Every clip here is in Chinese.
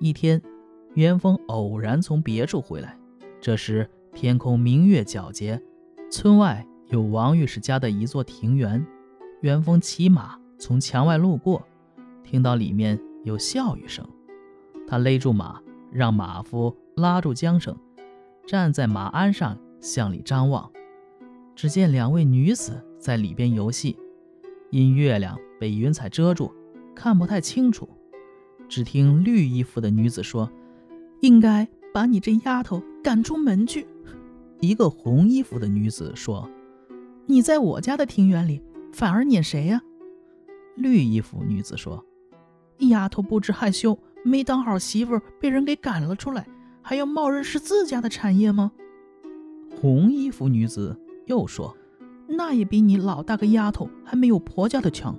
一天，元丰偶然从别处回来，这时天空明月皎洁，村外有王御史家的一座庭园。元丰骑马从墙外路过，听到里面有笑语声，他勒住马，让马夫拉住缰绳，站在马鞍上向里张望。只见两位女子在里边游戏，因月亮被云彩遮住，看不太清楚。只听绿衣服的女子说：“应该把你这丫头赶出门去。”一个红衣服的女子说：“你在我家的庭园里，反而撵谁呀？”绿衣服女子说：“丫头不知害羞，没当好媳妇，被人给赶了出来，还要冒认是自家的产业吗？”红衣服女子又说：“那也比你老大个丫头还没有婆家的强。”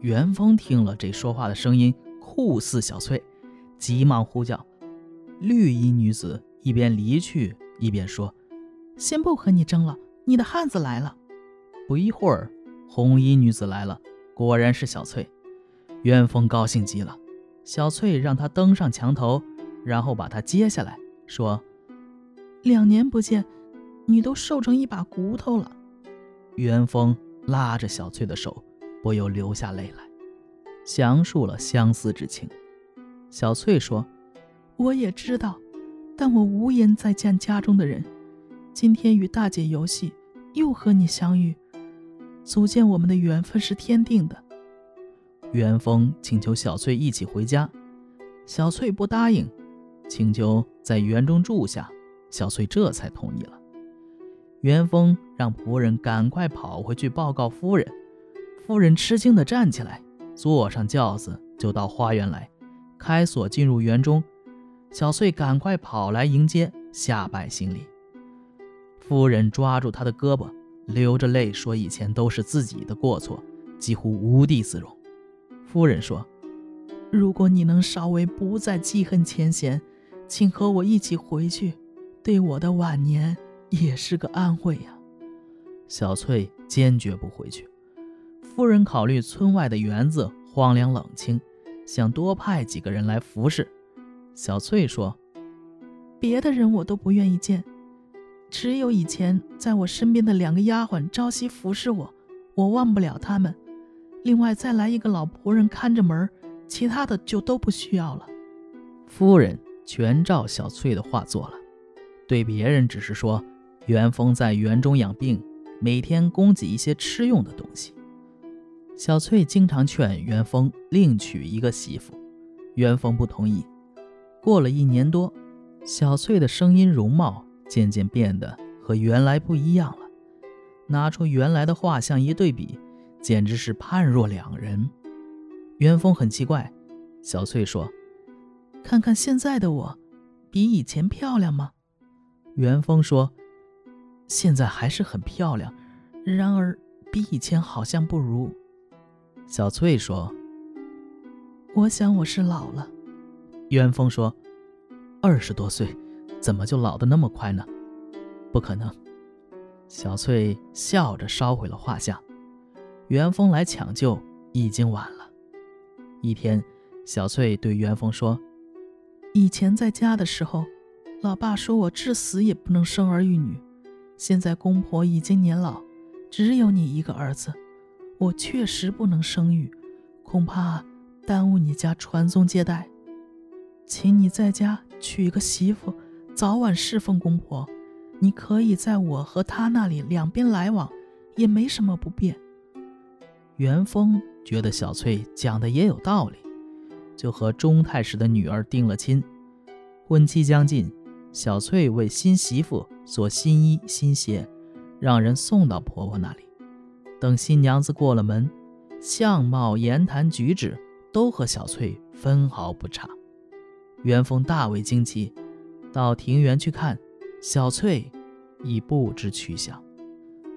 元丰听了这说话的声音。酷似小翠，急忙呼叫。绿衣女子一边离去，一边说：“先不和你争了，你的汉子来了。”不一会儿，红衣女子来了，果然是小翠。元丰高兴极了，小翠让他登上墙头，然后把他接下来，说：“两年不见，你都瘦成一把骨头了。”元丰拉着小翠的手，不由流下泪来。详述了相思之情。小翠说：“我也知道，但我无颜再见家中的人。今天与大姐游戏，又和你相遇，足见我们的缘分是天定的。”元丰请求小翠一起回家，小翠不答应，请求在园中住下。小翠这才同意了。元丰让仆人赶快跑回去报告夫人。夫人吃惊地站起来。坐上轿子就到花园来，开锁进入园中。小翠赶快跑来迎接，下拜行礼。夫人抓住他的胳膊，流着泪说：“以前都是自己的过错，几乎无地自容。”夫人说：“如果你能稍微不再记恨前嫌，请和我一起回去，对我的晚年也是个安慰呀。”小翠坚决不回去。夫人考虑村外的园子荒凉冷清，想多派几个人来服侍。小翠说：“别的人我都不愿意见，只有以前在我身边的两个丫鬟朝夕服侍我，我忘不了他们。另外再来一个老仆人看着门，其他的就都不需要了。”夫人全照小翠的话做了，对别人只是说元丰在园中养病，每天供给一些吃用的东西。小翠经常劝元丰另娶一个媳妇，元丰不同意。过了一年多，小翠的声音、容貌渐渐变得和原来不一样了。拿出原来的画像一对比，简直是判若两人。元丰很奇怪。小翠说：“看看现在的我，比以前漂亮吗？”元丰说：“现在还是很漂亮，然而比以前好像不如。”小翠说：“我想我是老了。”元丰说：“二十多岁，怎么就老的那么快呢？不可能。”小翠笑着烧毁了画像。元丰来抢救，已经晚了。一天，小翠对元丰说：“以前在家的时候，老爸说我至死也不能生儿育女。现在公婆已经年老，只有你一个儿子。”我确实不能生育，恐怕耽误你家传宗接代，请你在家娶个媳妇，早晚侍奉公婆。你可以在我和他那里两边来往，也没什么不便。元丰觉得小翠讲的也有道理，就和钟太史的女儿定了亲。婚期将近，小翠为新媳妇做新衣新鞋，让人送到婆婆那里。等新娘子过了门，相貌、言谈举止都和小翠分毫不差。元丰大为惊奇，到庭园去看，小翠已不知去向。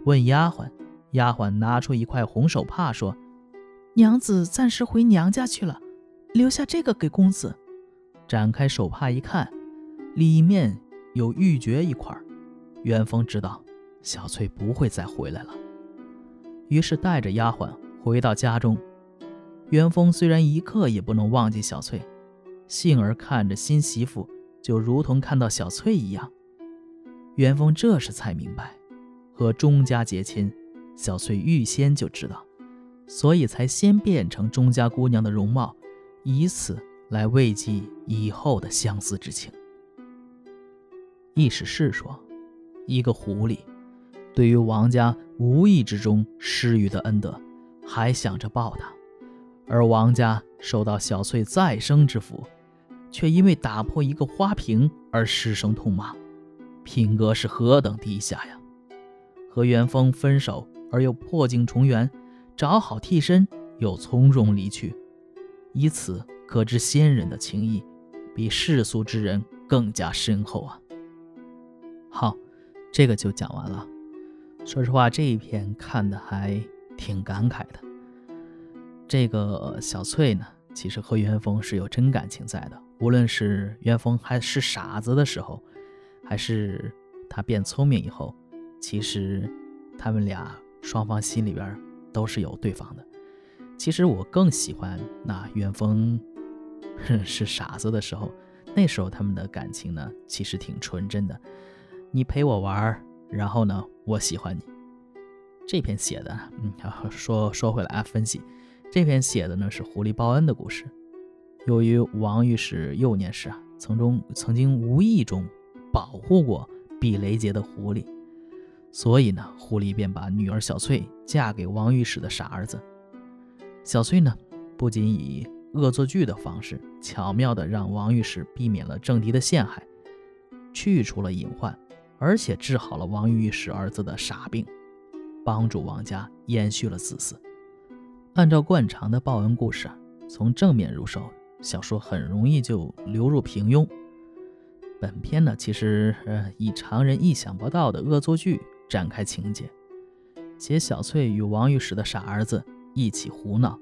问丫鬟，丫鬟拿出一块红手帕，说：“娘子暂时回娘家去了，留下这个给公子。”展开手帕一看，里面有玉珏一块。元丰知道小翠不会再回来了。于是带着丫鬟回到家中。元丰虽然一刻也不能忘记小翠，幸而看着新媳妇，就如同看到小翠一样。元丰这时才明白，和钟家结亲，小翠预先就知道，所以才先变成钟家姑娘的容貌，以此来慰藉以后的相思之情。意史是说，一个狐狸，对于王家无意之中施予的恩德，还想着报答，而王家受到小翠再生之福。却因为打破一个花瓶而失声痛骂，品格是何等低下呀！和元丰分手而又破镜重圆，找好替身又从容离去，以此可知仙人的情谊比世俗之人更加深厚啊！好，这个就讲完了。说实话，这一篇看的还挺感慨的。这个小翠呢，其实和元丰是有真感情在的。无论是元丰还是傻子的时候，还是他变聪明以后，其实他们俩双方心里边都是有对方的。其实我更喜欢那元丰 是傻子的时候，那时候他们的感情呢，其实挺纯真的。你陪我玩，然后呢，我喜欢你。这篇写的，嗯，说说回来啊，分析这篇写的呢是狐狸报恩的故事。由于王御史幼年时啊，曾中曾经无意中保护过避雷劫的狐狸，所以呢，狐狸便把女儿小翠嫁给王御史的傻儿子。小翠呢，不仅以恶作剧的方式巧妙地让王御史避免了政敌的陷害，去除了隐患，而且治好了王御史儿子的傻病，帮助王家延续了子嗣。按照惯常的报恩故事，从正面入手。小说很容易就流入平庸。本片呢，其实呃以常人意想不到的恶作剧展开情节，写小翠与王御史的傻儿子一起胡闹，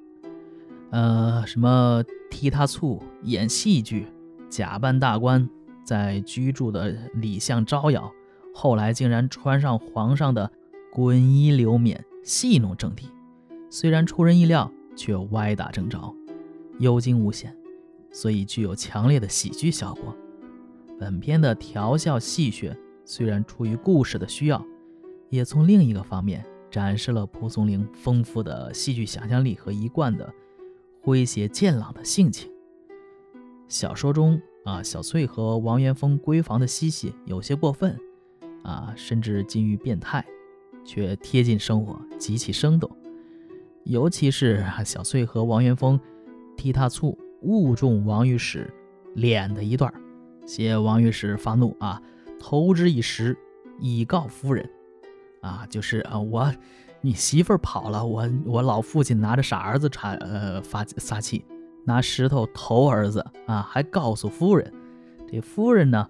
呃，什么踢他醋、演戏剧、假扮大官，在居住的里巷招摇，后来竟然穿上皇上的滚衣流冕，戏弄政敌。虽然出人意料，却歪打正着，有惊无险。所以具有强烈的喜剧效果。本片的调笑戏谑虽然出于故事的需要，也从另一个方面展示了蒲松龄丰富的戏剧想象力和一贯的诙谐健朗的性情。小说中啊，小翠和王元丰闺房的嬉戏有些过分啊，甚至近于变态，却贴近生活，极其生动。尤其是小翠和王元丰踢踏醋。误中王御史脸的一段，写王御史发怒啊，投之以石以告夫人，啊，就是啊，我你媳妇儿跑了，我我老父亲拿着傻儿子插呃发撒气，拿石头投儿子啊，还告诉夫人，这夫人呢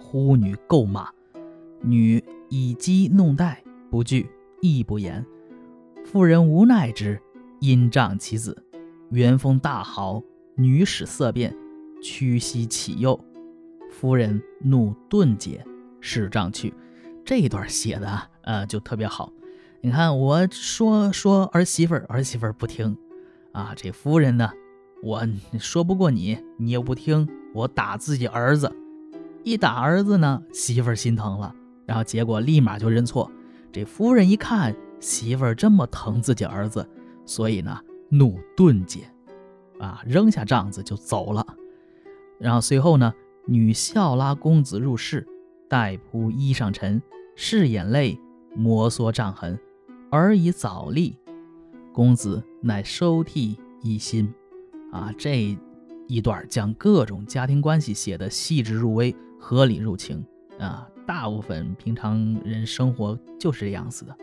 呼女够骂，女以机弄待，不惧亦不言，妇人无奈之，因仗其子，元丰大嚎。女使色变，屈膝乞诱，夫人怒顿解，使杖去。这一段写的呃就特别好。你看我说说儿媳妇儿，儿媳妇儿不听啊。这夫人呢，我说不过你，你又不听，我打自己儿子。一打儿子呢，媳妇儿心疼了，然后结果立马就认错。这夫人一看媳妇儿这么疼自己儿子，所以呢怒顿解。啊，扔下帐子就走了。然后随后呢，女笑拉公子入室，待铺衣上尘，拭眼泪，摩挲帐痕，而以早立。公子乃收替一心。啊，这一段将各种家庭关系写得细致入微，合理入情。啊，大部分平常人生活就是这样子的。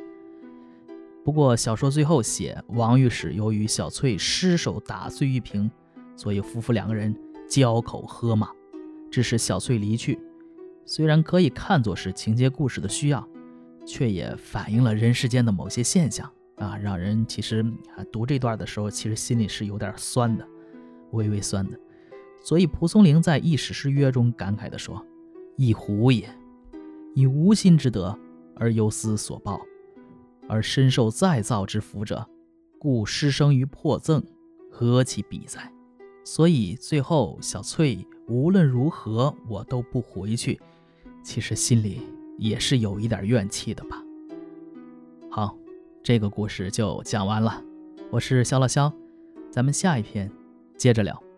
不过小说最后写王御史由于小翠失手打碎玉瓶，所以夫妇两个人交口喝骂，致使小翠离去。虽然可以看作是情节故事的需要，却也反映了人世间的某些现象啊，让人其实啊读这段的时候，其实心里是有点酸的，微微酸的。所以蒲松龄在《一史诗约》中感慨地说：“一壶也，以无心之德而忧思所报。”而身受再造之福者，故失生于破赠，何其比哉？所以最后小翠无论如何我都不回去，其实心里也是有一点怨气的吧。好，这个故事就讲完了。我是肖乐肖，咱们下一篇接着聊。